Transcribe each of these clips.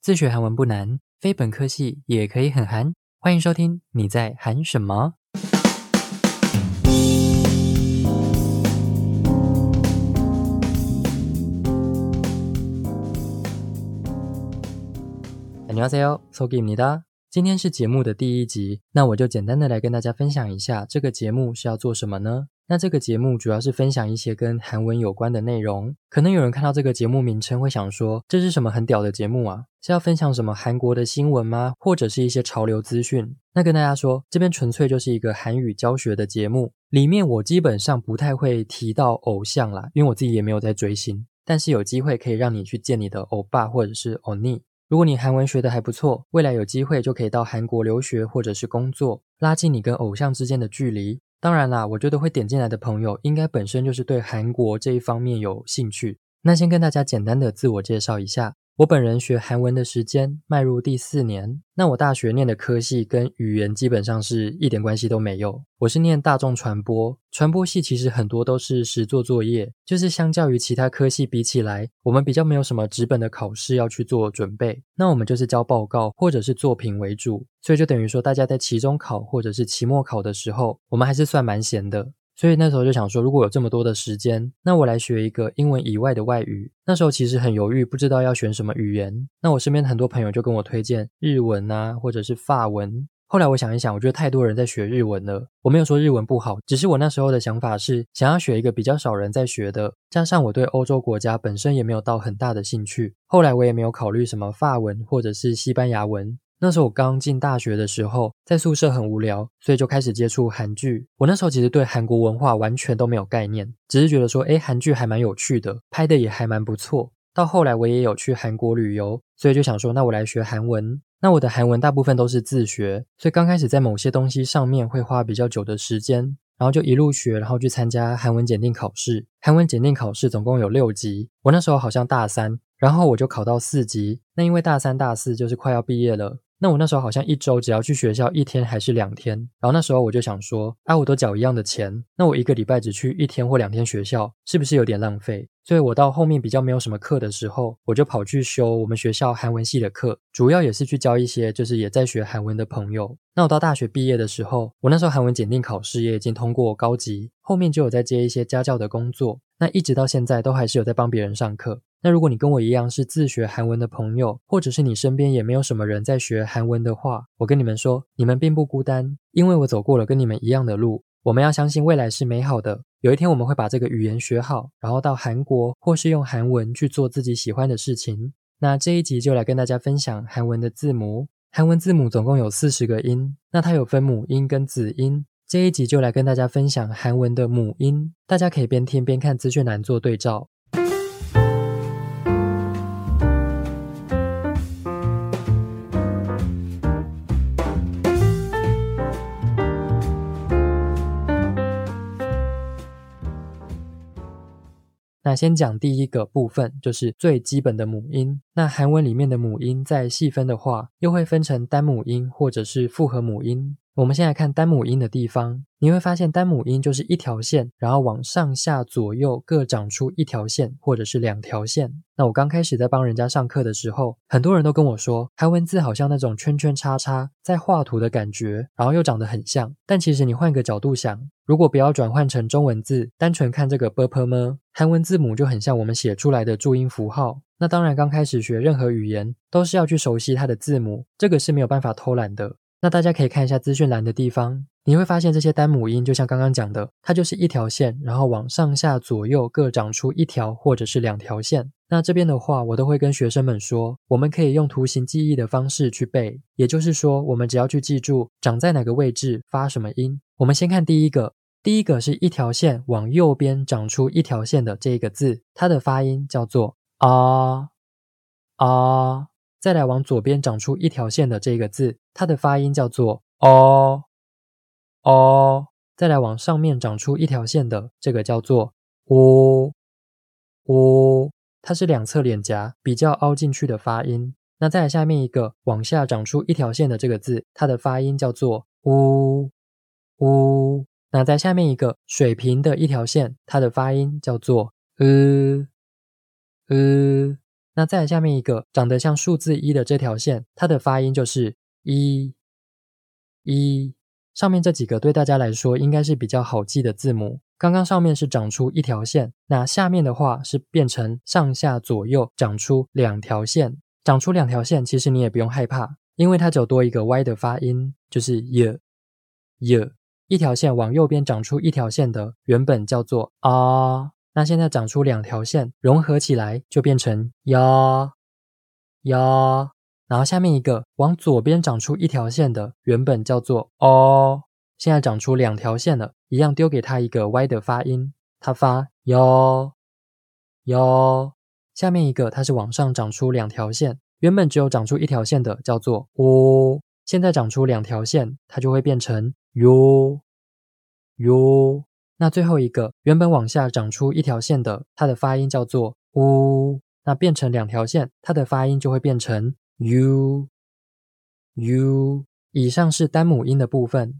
自学韩文不难，非本科系也可以很韩。欢迎收听，你在韩什么？안녕하세요，소기입니다。今天是节目的第一集，那我就简单的来跟大家分享一下这个节目是要做什么呢？ 那这个节目主要是分享一些跟韩文有关的内容。可能有人看到这个节目名称会想说，这是什么很屌的节目啊？是要分享什么韩国的新闻吗？或者是一些潮流资讯？那跟大家说，这边纯粹就是一个韩语教学的节目，里面我基本上不太会提到偶像啦，因为我自己也没有在追星。但是有机会可以让你去见你的欧巴或者是欧尼。如果你韩文学的还不错，未来有机会就可以到韩国留学或者是工作，拉近你跟偶像之间的距离。当然啦，我觉得会点进来的朋友，应该本身就是对韩国这一方面有兴趣。那先跟大家简单的自我介绍一下。我本人学韩文的时间迈入第四年，那我大学念的科系跟语言基本上是一点关系都没有。我是念大众传播，传播系其实很多都是实做作业，就是相较于其他科系比起来，我们比较没有什么纸本的考试要去做准备。那我们就是交报告或者是作品为主，所以就等于说大家在期中考或者是期末考的时候，我们还是算蛮闲的。所以那时候就想说，如果有这么多的时间，那我来学一个英文以外的外语。那时候其实很犹豫，不知道要选什么语言。那我身边很多朋友就跟我推荐日文啊，或者是法文。后来我想一想，我觉得太多人在学日文了。我没有说日文不好，只是我那时候的想法是想要学一个比较少人在学的，加上我对欧洲国家本身也没有到很大的兴趣。后来我也没有考虑什么法文或者是西班牙文。那时候我刚进大学的时候，在宿舍很无聊，所以就开始接触韩剧。我那时候其实对韩国文化完全都没有概念，只是觉得说，哎，韩剧还蛮有趣的，拍的也还蛮不错。到后来我也有去韩国旅游，所以就想说，那我来学韩文。那我的韩文大部分都是自学，所以刚开始在某些东西上面会花比较久的时间，然后就一路学，然后去参加韩文检定考试。韩文检定考试总共有六级，我那时候好像大三，然后我就考到四级。那因为大三、大四就是快要毕业了。那我那时候好像一周只要去学校一天还是两天，然后那时候我就想说，啊，我都缴一样的钱，那我一个礼拜只去一天或两天学校，是不是有点浪费？所以我到后面比较没有什么课的时候，我就跑去修我们学校韩文系的课，主要也是去教一些就是也在学韩文的朋友。那我到大学毕业的时候，我那时候韩文检定考试也已经通过高级，后面就有在接一些家教的工作，那一直到现在都还是有在帮别人上课。那如果你跟我一样是自学韩文的朋友，或者是你身边也没有什么人在学韩文的话，我跟你们说，你们并不孤单，因为我走过了跟你们一样的路。我们要相信未来是美好的，有一天我们会把这个语言学好，然后到韩国或是用韩文去做自己喜欢的事情。那这一集就来跟大家分享韩文的字母，韩文字母总共有四十个音，那它有分母音跟子音。这一集就来跟大家分享韩文的母音，大家可以边听边看资讯栏做对照。那先讲第一个部分，就是最基本的母音。那韩文里面的母音，再细分的话，又会分成单母音或者是复合母音。我们先来看单母音的地方。你会发现单母音就是一条线，然后往上下左右各长出一条线，或者是两条线。那我刚开始在帮人家上课的时候，很多人都跟我说，韩文字好像那种圈圈叉叉在画图的感觉，然后又长得很像。但其实你换个角度想，如果不要转换成中文字，单纯看这个 b p m，韩文字母就很像我们写出来的注音符号。那当然，刚开始学任何语言都是要去熟悉它的字母，这个是没有办法偷懒的。那大家可以看一下资讯栏的地方，你会发现这些单母音就像刚刚讲的，它就是一条线，然后往上下左右各长出一条或者是两条线。那这边的话，我都会跟学生们说，我们可以用图形记忆的方式去背，也就是说，我们只要去记住长在哪个位置发什么音。我们先看第一个，第一个是一条线往右边长出一条线的这一个字，它的发音叫做啊啊。再来往左边长出一条线的这个字，它的发音叫做哦哦。再来往上面长出一条线的这个叫做哦哦，它是两侧脸颊比较凹进去的发音。那再来下面一个往下长出一条线的这个字，它的发音叫做呜呜。那在下面一个水平的一条线，它的发音叫做呃呃。那再下面一个长得像数字一的这条线，它的发音就是一。一。上面这几个对大家来说应该是比较好记的字母。刚刚上面是长出一条线，那下面的话是变成上下左右长出两条线。长出两条线，其实你也不用害怕，因为它只有多一个 y 的发音，就是 y y。一条线往右边长出一条线的，原本叫做啊，那现在长出两条线，融合起来就变成呀呀。然后下面一个往左边长出一条线的，原本叫做哦，现在长出两条线了，一样丢给它一个 y 的发音，它发哟哟。下面一个它是往上长出两条线，原本只有长出一条线的叫做哦，现在长出两条线，它就会变成哟哟。那最后一个原本往下长出一条线的，它的发音叫做呜，那变成两条线，它的发音就会变成。u u 以上是单母音的部分。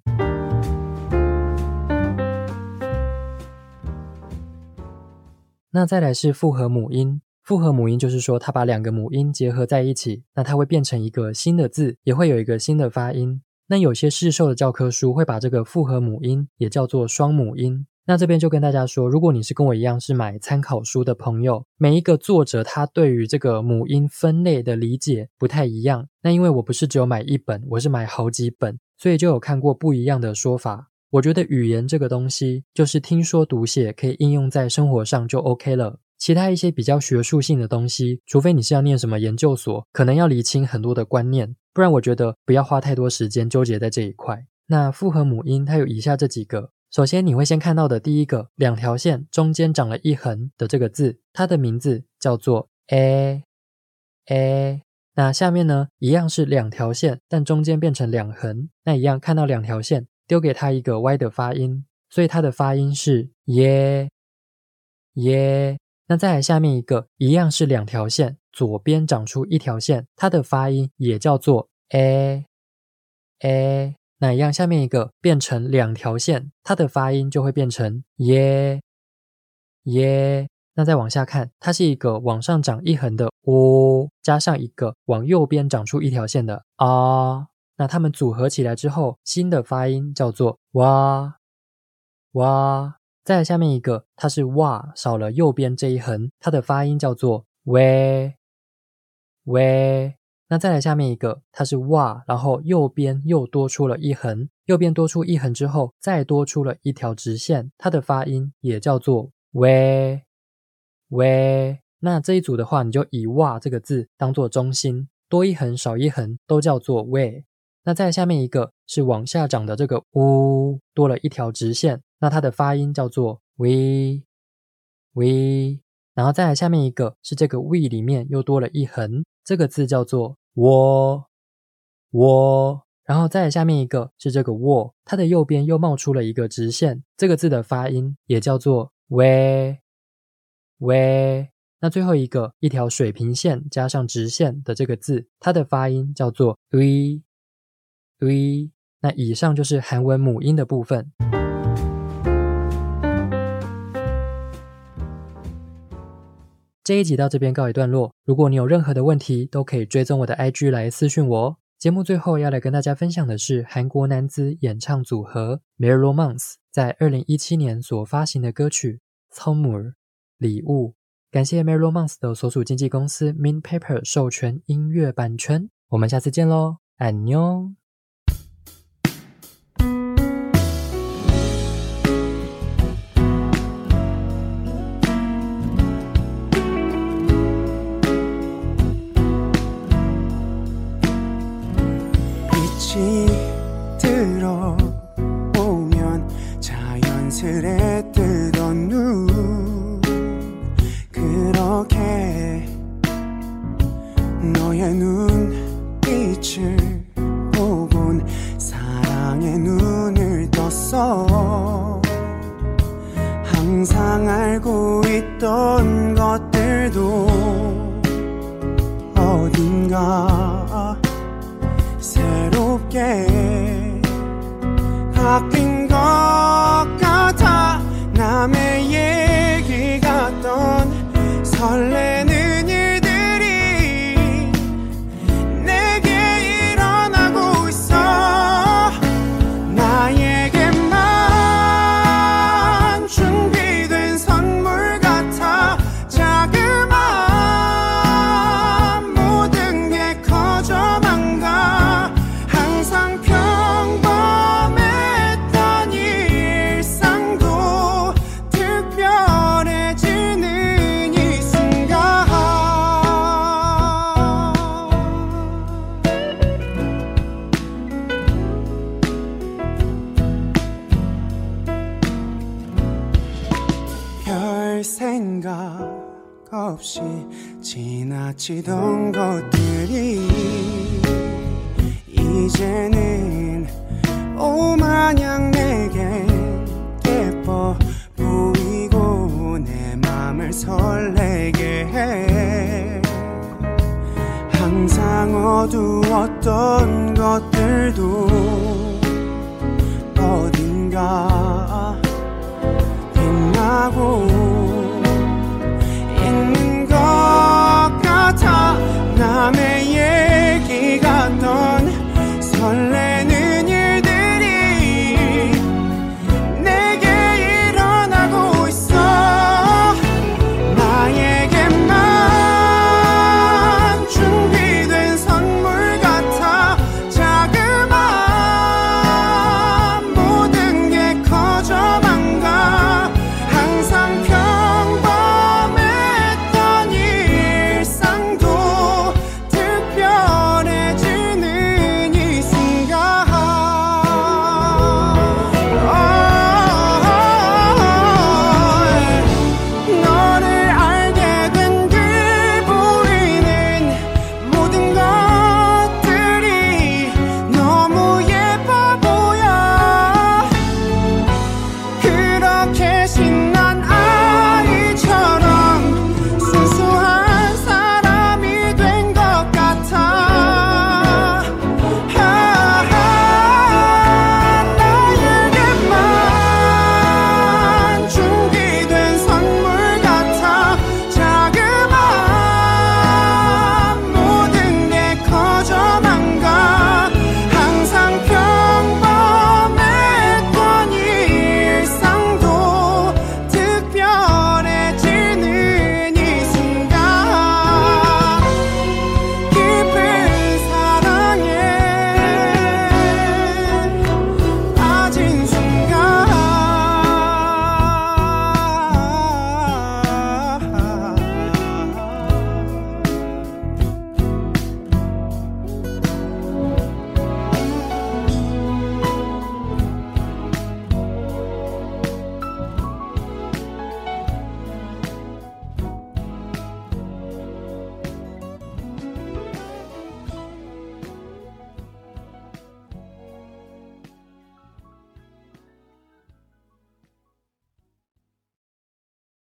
那再来是复合母音。复合母音就是说，它把两个母音结合在一起，那它会变成一个新的字，也会有一个新的发音。那有些市售的教科书会把这个复合母音也叫做双母音。那这边就跟大家说，如果你是跟我一样是买参考书的朋友，每一个作者他对于这个母音分类的理解不太一样。那因为我不是只有买一本，我是买好几本，所以就有看过不一样的说法。我觉得语言这个东西，就是听说读写可以应用在生活上就 OK 了。其他一些比较学术性的东西，除非你是要念什么研究所，可能要理清很多的观念，不然我觉得不要花太多时间纠结在这一块。那复合母音它有以下这几个。首先，你会先看到的第一个两条线中间长了一横的这个字，它的名字叫做 a a。那下面呢，一样是两条线，但中间变成两横，那一样看到两条线，丢给它一个 y 的发音，所以它的发音是耶耶。那再来下面一个，一样是两条线，左边长出一条线，它的发音也叫做 a a。那一样，下面一个变成两条线，它的发音就会变成耶耶。那再往下看，它是一个往上长一横的哦，加上一个往右边长出一条线的啊。那它们组合起来之后，新的发音叫做哇哇。再来下面一个，它是哇少了右边这一横，它的发音叫做喂喂。那再来下面一个，它是哇，然后右边又多出了一横，右边多出一横之后，再多出了一条直线，它的发音也叫做喂喂。那这一组的话，你就以哇这个字当做中心，多一横少一横都叫做喂。那再下面一个是往下长的这个呜，多了一条直线，那它的发音叫做喂喂。然后再来下面一个是这个 we 里面又多了一横，这个字叫做。我我，然后再来下面一个是这个沃，它的右边又冒出了一个直线，这个字的发音也叫做喂喂。那最后一个一条水平线加上直线的这个字，它的发音叫做对对。那以上就是韩文母音的部分。这一集到这边告一段落。如果你有任何的问题，都可以追踪我的 IG 来私讯我。节目最后要来跟大家分享的是韩国男子演唱组合 Merry Romance 在二零一七年所发行的歌曲《草木礼物》。感谢 Merry Romance 的所属经纪公司 Min Paper 授权音乐版权。我们下次见喽，安妞。 다시 들어오면 자연스레 뜨던 눈. 그렇게 너의 눈빛을 보곤 사랑의 눈을 떴어. 항상 알고 있던 것들도 어딘가 바뀐 것 같아 남의 얘기 같던 설레 없이 지나치던 것들이 이제는 오마냥 내게 예뻐 보이고 내 맘을 설레게 해. 항상 어두웠던 것들도 어딘가 빛나고